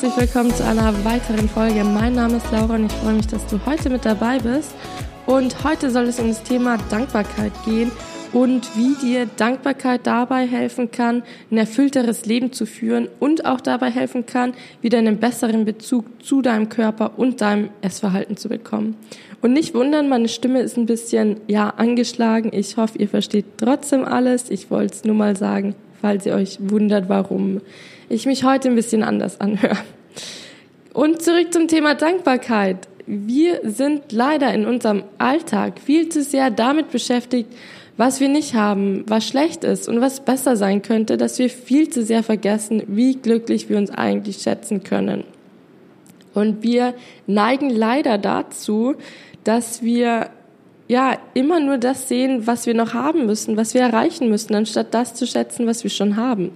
Herzlich willkommen zu einer weiteren Folge. Mein Name ist Laura und ich freue mich, dass du heute mit dabei bist. Und heute soll es um das Thema Dankbarkeit gehen und wie dir Dankbarkeit dabei helfen kann, ein erfüllteres Leben zu führen und auch dabei helfen kann, wieder einen besseren Bezug zu deinem Körper und deinem Essverhalten zu bekommen. Und nicht wundern, meine Stimme ist ein bisschen, ja, angeschlagen. Ich hoffe, ihr versteht trotzdem alles. Ich wollte es nur mal sagen, falls ihr euch wundert, warum ich mich heute ein bisschen anders anhöre. Und zurück zum Thema Dankbarkeit. Wir sind leider in unserem Alltag viel zu sehr damit beschäftigt, was wir nicht haben, was schlecht ist und was besser sein könnte, dass wir viel zu sehr vergessen, wie glücklich wir uns eigentlich schätzen können. Und wir neigen leider dazu, dass wir ja immer nur das sehen, was wir noch haben müssen, was wir erreichen müssen, anstatt das zu schätzen, was wir schon haben.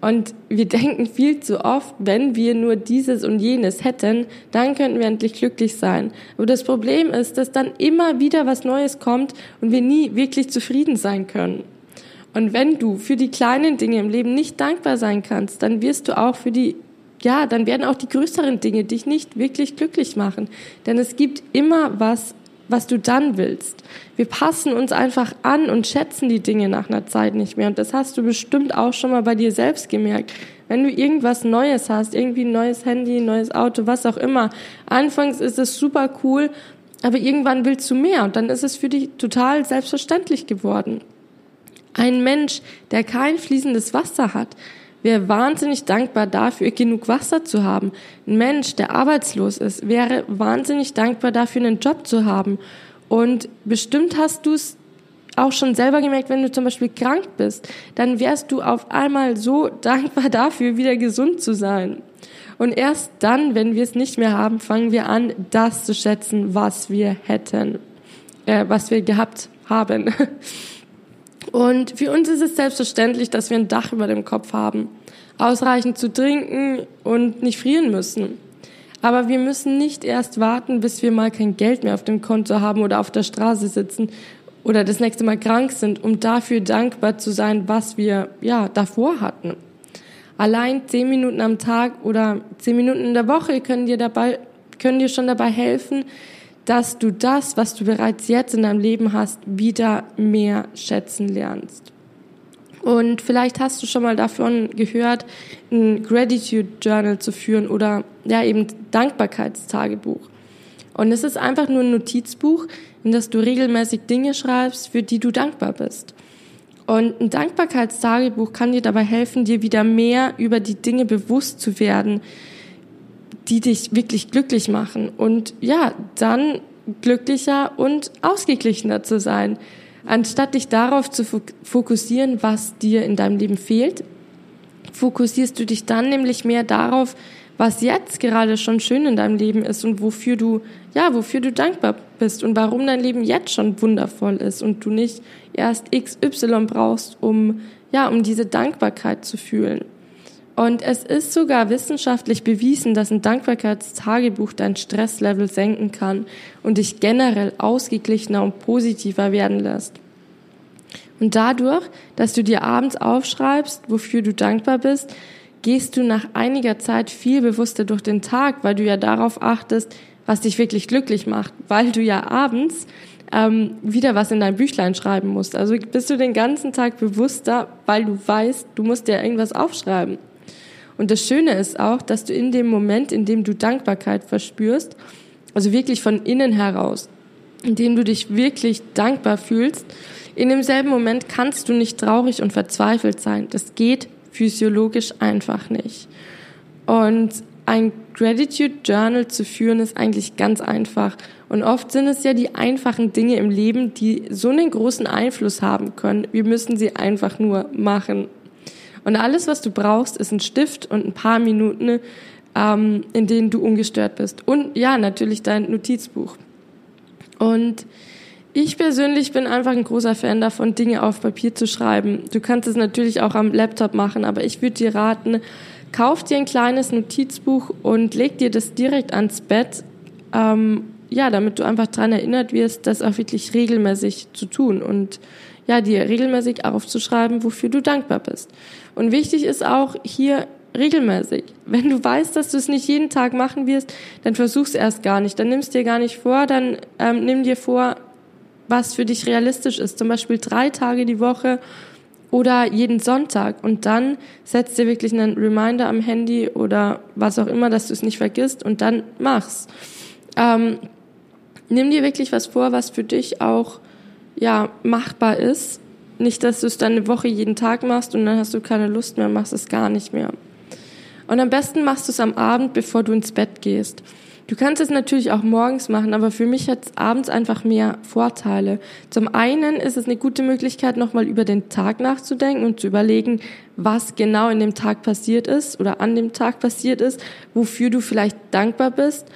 Und wir denken viel zu oft, wenn wir nur dieses und jenes hätten, dann könnten wir endlich glücklich sein. Aber das Problem ist, dass dann immer wieder was Neues kommt und wir nie wirklich zufrieden sein können. Und wenn du für die kleinen Dinge im Leben nicht dankbar sein kannst, dann wirst du auch für die, ja, dann werden auch die größeren Dinge dich nicht wirklich glücklich machen. Denn es gibt immer was was du dann willst. Wir passen uns einfach an und schätzen die Dinge nach einer Zeit nicht mehr. Und das hast du bestimmt auch schon mal bei dir selbst gemerkt. Wenn du irgendwas Neues hast, irgendwie ein neues Handy, ein neues Auto, was auch immer. Anfangs ist es super cool, aber irgendwann willst du mehr und dann ist es für dich total selbstverständlich geworden. Ein Mensch, der kein fließendes Wasser hat, wäre wahnsinnig dankbar dafür, genug Wasser zu haben. Ein Mensch, der arbeitslos ist, wäre wahnsinnig dankbar dafür, einen Job zu haben. Und bestimmt hast du es auch schon selber gemerkt, wenn du zum Beispiel krank bist, dann wärst du auf einmal so dankbar dafür, wieder gesund zu sein. Und erst dann, wenn wir es nicht mehr haben, fangen wir an, das zu schätzen, was wir hätten, äh, was wir gehabt haben. Und für uns ist es selbstverständlich, dass wir ein Dach über dem Kopf haben, ausreichend zu trinken und nicht frieren müssen. Aber wir müssen nicht erst warten, bis wir mal kein Geld mehr auf dem Konto haben oder auf der Straße sitzen oder das nächste Mal krank sind, um dafür dankbar zu sein, was wir ja davor hatten. Allein zehn Minuten am Tag oder zehn Minuten in der Woche können dir dabei können dir schon dabei helfen, dass du das, was du bereits jetzt in deinem Leben hast, wieder mehr schätzen lernst. Und vielleicht hast du schon mal davon gehört, ein Gratitude Journal zu führen oder ja eben Dankbarkeitstagebuch. Und es ist einfach nur ein Notizbuch, in das du regelmäßig Dinge schreibst, für die du dankbar bist. Und ein Dankbarkeitstagebuch kann dir dabei helfen, dir wieder mehr über die Dinge bewusst zu werden, die dich wirklich glücklich machen und ja, dann glücklicher und ausgeglichener zu sein. Anstatt dich darauf zu fokussieren, was dir in deinem Leben fehlt, fokussierst du dich dann nämlich mehr darauf, was jetzt gerade schon schön in deinem Leben ist und wofür du, ja, wofür du dankbar bist und warum dein Leben jetzt schon wundervoll ist und du nicht erst XY brauchst, um, ja, um diese Dankbarkeit zu fühlen. Und es ist sogar wissenschaftlich bewiesen, dass ein Dankbarkeitstagebuch dein Stresslevel senken kann und dich generell ausgeglichener und positiver werden lässt. Und dadurch, dass du dir abends aufschreibst, wofür du dankbar bist, gehst du nach einiger Zeit viel bewusster durch den Tag, weil du ja darauf achtest, was dich wirklich glücklich macht, weil du ja abends ähm, wieder was in dein Büchlein schreiben musst. Also bist du den ganzen Tag bewusster, weil du weißt, du musst dir irgendwas aufschreiben. Und das Schöne ist auch, dass du in dem Moment, in dem du Dankbarkeit verspürst, also wirklich von innen heraus, in dem du dich wirklich dankbar fühlst, in demselben Moment kannst du nicht traurig und verzweifelt sein. Das geht physiologisch einfach nicht. Und ein Gratitude Journal zu führen ist eigentlich ganz einfach. Und oft sind es ja die einfachen Dinge im Leben, die so einen großen Einfluss haben können. Wir müssen sie einfach nur machen. Und alles, was du brauchst, ist ein Stift und ein paar Minuten, ähm, in denen du ungestört bist. Und ja, natürlich dein Notizbuch. Und ich persönlich bin einfach ein großer Fan davon, Dinge auf Papier zu schreiben. Du kannst es natürlich auch am Laptop machen, aber ich würde dir raten, kauf dir ein kleines Notizbuch und leg dir das direkt ans Bett. Ähm, ja, damit du einfach dran erinnert wirst, das auch wirklich regelmäßig zu tun und ja, dir regelmäßig aufzuschreiben, wofür du dankbar bist. Und wichtig ist auch hier regelmäßig. Wenn du weißt, dass du es nicht jeden Tag machen wirst, dann versuch's erst gar nicht. Dann nimmst dir gar nicht vor, dann ähm, nimm dir vor, was für dich realistisch ist. Zum Beispiel drei Tage die Woche oder jeden Sonntag. Und dann setzt dir wirklich einen Reminder am Handy oder was auch immer, dass du es nicht vergisst und dann mach's. Ähm, nimm dir wirklich was vor, was für dich auch ja machbar ist. Nicht, dass du es dann eine Woche jeden Tag machst und dann hast du keine Lust mehr, machst es gar nicht mehr. Und am besten machst du es am Abend, bevor du ins Bett gehst. Du kannst es natürlich auch morgens machen, aber für mich hat es abends einfach mehr Vorteile. Zum einen ist es eine gute Möglichkeit, nochmal über den Tag nachzudenken und zu überlegen, was genau in dem Tag passiert ist oder an dem Tag passiert ist, wofür du vielleicht dankbar bist.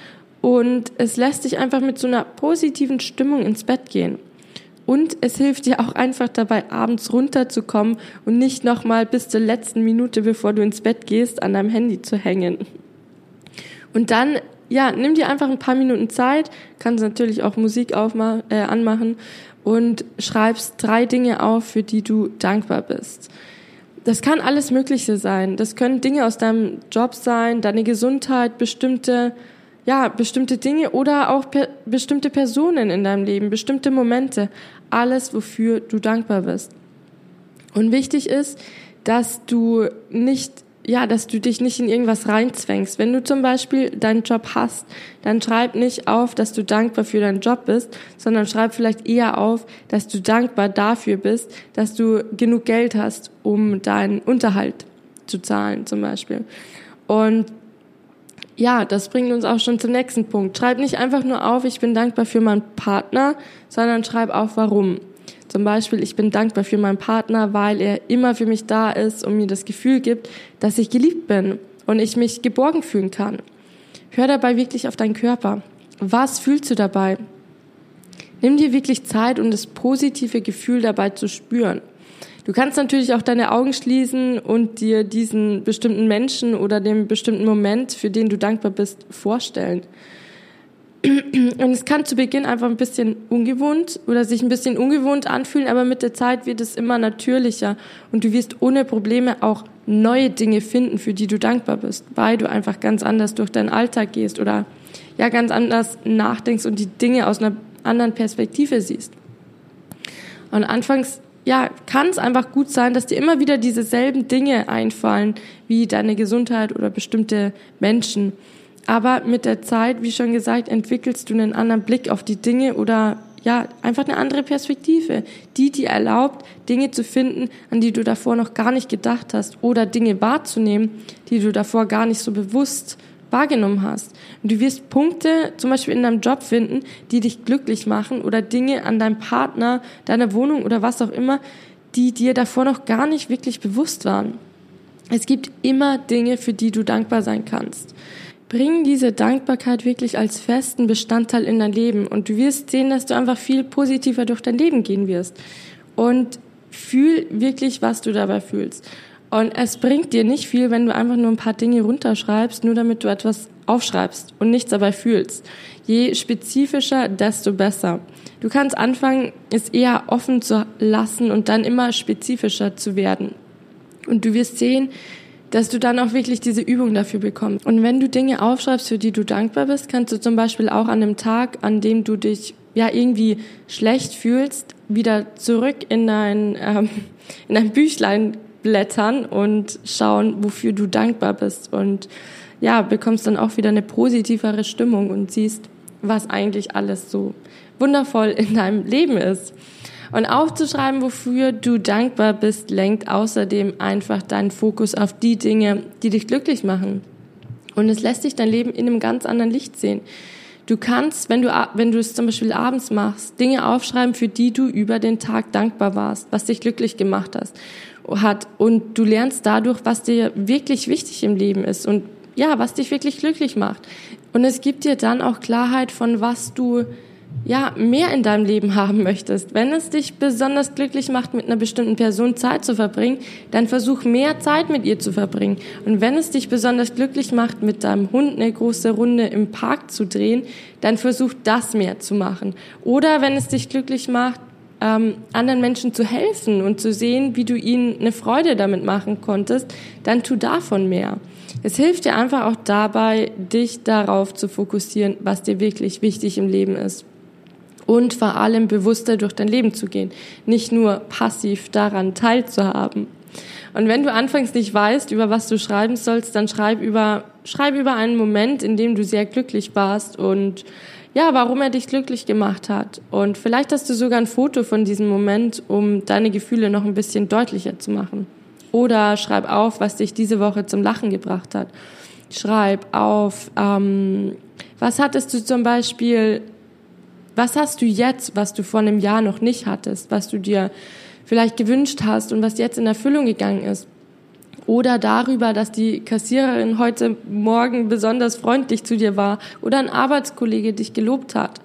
Und es lässt dich einfach mit so einer positiven Stimmung ins Bett gehen. Und es hilft dir auch einfach dabei, abends runterzukommen und nicht nochmal bis zur letzten Minute, bevor du ins Bett gehst, an deinem Handy zu hängen. Und dann, ja, nimm dir einfach ein paar Minuten Zeit, kannst natürlich auch Musik äh, anmachen und schreibst drei Dinge auf, für die du dankbar bist. Das kann alles Mögliche sein. Das können Dinge aus deinem Job sein, deine Gesundheit, bestimmte ja, bestimmte Dinge oder auch per bestimmte Personen in deinem Leben, bestimmte Momente alles, wofür du dankbar bist. Und wichtig ist, dass du nicht, ja, dass du dich nicht in irgendwas reinzwängst. Wenn du zum Beispiel deinen Job hast, dann schreib nicht auf, dass du dankbar für deinen Job bist, sondern schreib vielleicht eher auf, dass du dankbar dafür bist, dass du genug Geld hast, um deinen Unterhalt zu zahlen, zum Beispiel. Und ja, das bringt uns auch schon zum nächsten Punkt. Schreib nicht einfach nur auf, ich bin dankbar für meinen Partner, sondern schreib auf, warum. Zum Beispiel, ich bin dankbar für meinen Partner, weil er immer für mich da ist und mir das Gefühl gibt, dass ich geliebt bin und ich mich geborgen fühlen kann. Hör dabei wirklich auf deinen Körper. Was fühlst du dabei? Nimm dir wirklich Zeit, um das positive Gefühl dabei zu spüren. Du kannst natürlich auch deine Augen schließen und dir diesen bestimmten Menschen oder den bestimmten Moment, für den du dankbar bist, vorstellen. Und es kann zu Beginn einfach ein bisschen ungewohnt oder sich ein bisschen ungewohnt anfühlen, aber mit der Zeit wird es immer natürlicher und du wirst ohne Probleme auch neue Dinge finden, für die du dankbar bist, weil du einfach ganz anders durch deinen Alltag gehst oder ja ganz anders nachdenkst und die Dinge aus einer anderen Perspektive siehst. Und anfangs ja, kann es einfach gut sein, dass dir immer wieder dieselben Dinge einfallen, wie deine Gesundheit oder bestimmte Menschen. Aber mit der Zeit, wie schon gesagt, entwickelst du einen anderen Blick auf die Dinge oder ja, einfach eine andere Perspektive, die dir erlaubt, Dinge zu finden, an die du davor noch gar nicht gedacht hast oder Dinge wahrzunehmen, die du davor gar nicht so bewusst wahrgenommen hast. Und du wirst Punkte zum Beispiel in deinem Job finden, die dich glücklich machen oder Dinge an deinem Partner, deiner Wohnung oder was auch immer, die dir davor noch gar nicht wirklich bewusst waren. Es gibt immer Dinge, für die du dankbar sein kannst. Bring diese Dankbarkeit wirklich als festen Bestandteil in dein Leben und du wirst sehen, dass du einfach viel positiver durch dein Leben gehen wirst. Und fühl wirklich, was du dabei fühlst. Und es bringt dir nicht viel, wenn du einfach nur ein paar Dinge runterschreibst, nur damit du etwas aufschreibst und nichts dabei fühlst. Je spezifischer, desto besser. Du kannst anfangen, es eher offen zu lassen und dann immer spezifischer zu werden. Und du wirst sehen, dass du dann auch wirklich diese Übung dafür bekommst. Und wenn du Dinge aufschreibst, für die du dankbar bist, kannst du zum Beispiel auch an einem Tag, an dem du dich ja irgendwie schlecht fühlst, wieder zurück in dein, ähm, in dein Büchlein blättern und schauen, wofür du dankbar bist und ja, bekommst dann auch wieder eine positivere Stimmung und siehst, was eigentlich alles so wundervoll in deinem Leben ist. Und aufzuschreiben, wofür du dankbar bist, lenkt außerdem einfach deinen Fokus auf die Dinge, die dich glücklich machen. Und es lässt dich dein Leben in einem ganz anderen Licht sehen. Du kannst, wenn du, wenn du es zum Beispiel abends machst, Dinge aufschreiben, für die du über den Tag dankbar warst, was dich glücklich gemacht hast hat und du lernst dadurch, was dir wirklich wichtig im Leben ist und ja, was dich wirklich glücklich macht. Und es gibt dir dann auch Klarheit von was du ja, mehr in deinem Leben haben möchtest. Wenn es dich besonders glücklich macht, mit einer bestimmten Person Zeit zu verbringen, dann versuch mehr Zeit mit ihr zu verbringen. Und wenn es dich besonders glücklich macht, mit deinem Hund eine große Runde im Park zu drehen, dann versuch das mehr zu machen. Oder wenn es dich glücklich macht, ähm, anderen Menschen zu helfen und zu sehen, wie du ihnen eine Freude damit machen konntest, dann tu davon mehr. Es hilft dir einfach auch dabei, dich darauf zu fokussieren, was dir wirklich wichtig im Leben ist. Und vor allem bewusster durch dein Leben zu gehen, nicht nur passiv daran teilzuhaben. Und wenn du anfangs nicht weißt, über was du schreiben sollst, dann schreib über, schreib über einen Moment, in dem du sehr glücklich warst und ja, warum er dich glücklich gemacht hat. Und vielleicht hast du sogar ein Foto von diesem Moment, um deine Gefühle noch ein bisschen deutlicher zu machen. Oder schreib auf, was dich diese Woche zum Lachen gebracht hat. Schreib auf, ähm, was hattest du zum Beispiel, was hast du jetzt, was du vor einem Jahr noch nicht hattest, was du dir vielleicht gewünscht hast und was jetzt in Erfüllung gegangen ist. Oder darüber, dass die Kassiererin heute Morgen besonders freundlich zu dir war oder ein Arbeitskollege dich gelobt hat.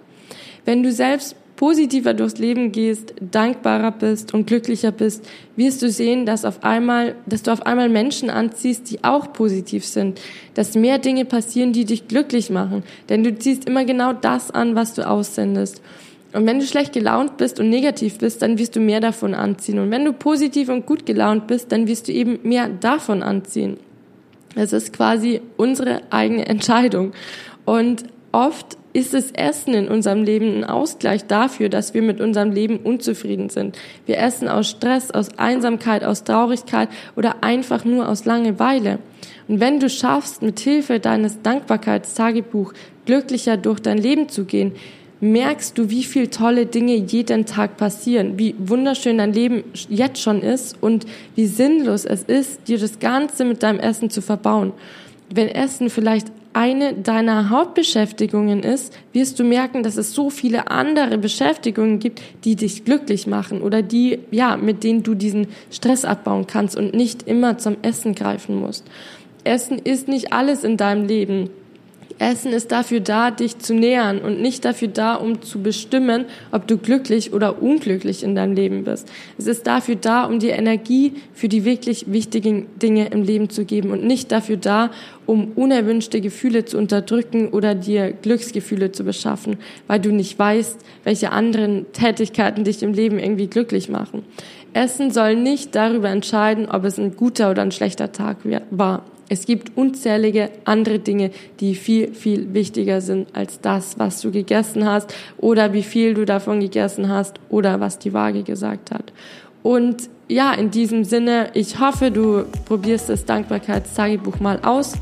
Wenn du selbst positiver durchs Leben gehst, dankbarer bist und glücklicher bist, wirst du sehen, dass auf einmal, dass du auf einmal Menschen anziehst, die auch positiv sind, dass mehr Dinge passieren, die dich glücklich machen, denn du ziehst immer genau das an, was du aussendest. Und wenn du schlecht gelaunt bist und negativ bist, dann wirst du mehr davon anziehen. Und wenn du positiv und gut gelaunt bist, dann wirst du eben mehr davon anziehen. Es ist quasi unsere eigene Entscheidung. Und oft ist das Essen in unserem Leben ein Ausgleich dafür, dass wir mit unserem Leben unzufrieden sind. Wir essen aus Stress, aus Einsamkeit, aus Traurigkeit oder einfach nur aus Langeweile. Und wenn du schaffst, mit Hilfe deines Dankbarkeitstagebuch glücklicher durch dein Leben zu gehen, merkst du, wie viel tolle Dinge jeden Tag passieren, wie wunderschön dein Leben jetzt schon ist und wie sinnlos es ist, dir das Ganze mit deinem Essen zu verbauen. Wenn Essen vielleicht eine deiner Hauptbeschäftigungen ist, wirst du merken, dass es so viele andere Beschäftigungen gibt, die dich glücklich machen oder die, ja, mit denen du diesen Stress abbauen kannst und nicht immer zum Essen greifen musst. Essen ist nicht alles in deinem Leben. Essen ist dafür da, dich zu nähern und nicht dafür da, um zu bestimmen, ob du glücklich oder unglücklich in deinem Leben bist. Es ist dafür da, um dir Energie für die wirklich wichtigen Dinge im Leben zu geben und nicht dafür da, um unerwünschte Gefühle zu unterdrücken oder dir Glücksgefühle zu beschaffen, weil du nicht weißt, welche anderen Tätigkeiten dich im Leben irgendwie glücklich machen. Essen soll nicht darüber entscheiden, ob es ein guter oder ein schlechter Tag war. Es gibt unzählige andere Dinge, die viel, viel wichtiger sind als das, was du gegessen hast oder wie viel du davon gegessen hast oder was die Waage gesagt hat. Und ja, in diesem Sinne, ich hoffe, du probierst das Dankbarkeitstagebuch mal aus.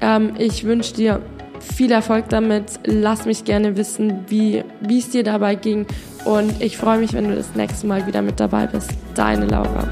Ähm, ich wünsche dir viel Erfolg damit. Lass mich gerne wissen, wie, es dir dabei ging. Und ich freue mich, wenn du das nächste Mal wieder mit dabei bist. Deine Laura.